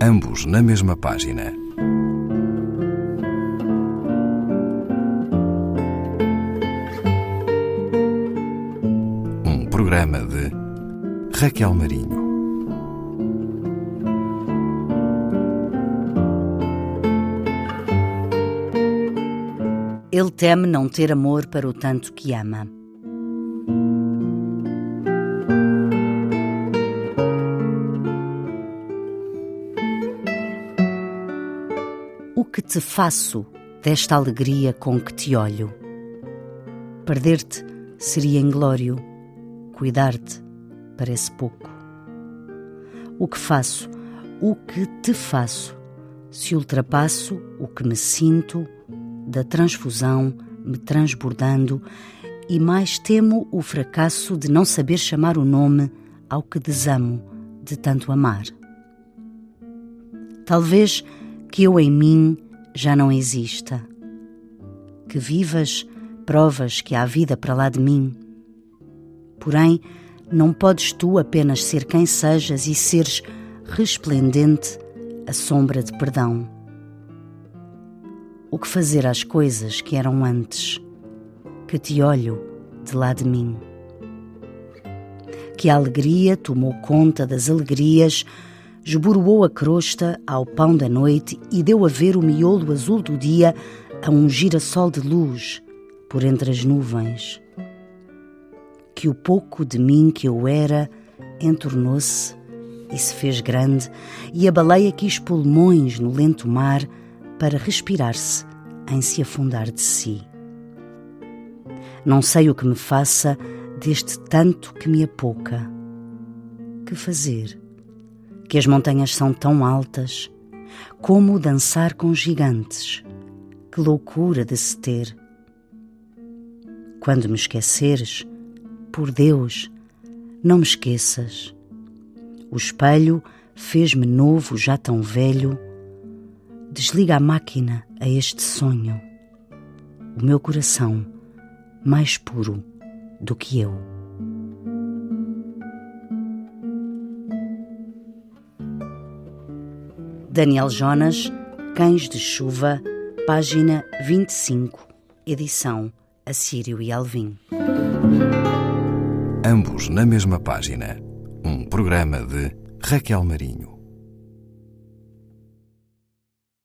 ambos na mesma página. Um programa de Raquel Marinho. Ele teme não ter amor para o tanto que ama. O que te faço desta alegria com que te olho? Perder-te seria inglório, cuidar-te parece pouco. O que faço, o que te faço, se ultrapasso o que me sinto da transfusão me transbordando e mais temo o fracasso de não saber chamar o nome ao que desamo de tanto amar. Talvez que eu em mim já não exista. Que vivas provas que há vida para lá de mim. Porém, não podes tu apenas ser quem sejas e seres resplendente a sombra de perdão. O que fazer às coisas que eram antes, que te olho de lá de mim? Que a alegria tomou conta das alegrias esboroou a crosta ao pão da noite e deu a ver o miolo azul do dia a um girassol de luz por entre as nuvens. Que o pouco de mim que eu era entornou-se e se fez grande, e a baleia quis pulmões no lento mar para respirar-se em se afundar de si. Não sei o que me faça deste tanto que me apouca. Que fazer? Que as montanhas são tão altas, como dançar com gigantes. Que loucura de se ter. Quando me esqueceres, por Deus, não me esqueças. O espelho fez-me novo, já tão velho. Desliga a máquina a este sonho. O meu coração, mais puro do que eu. Daniel Jonas, Cães de Chuva, página 25, edição Assírio e Alvim. Ambos na mesma página. Um programa de Raquel Marinho.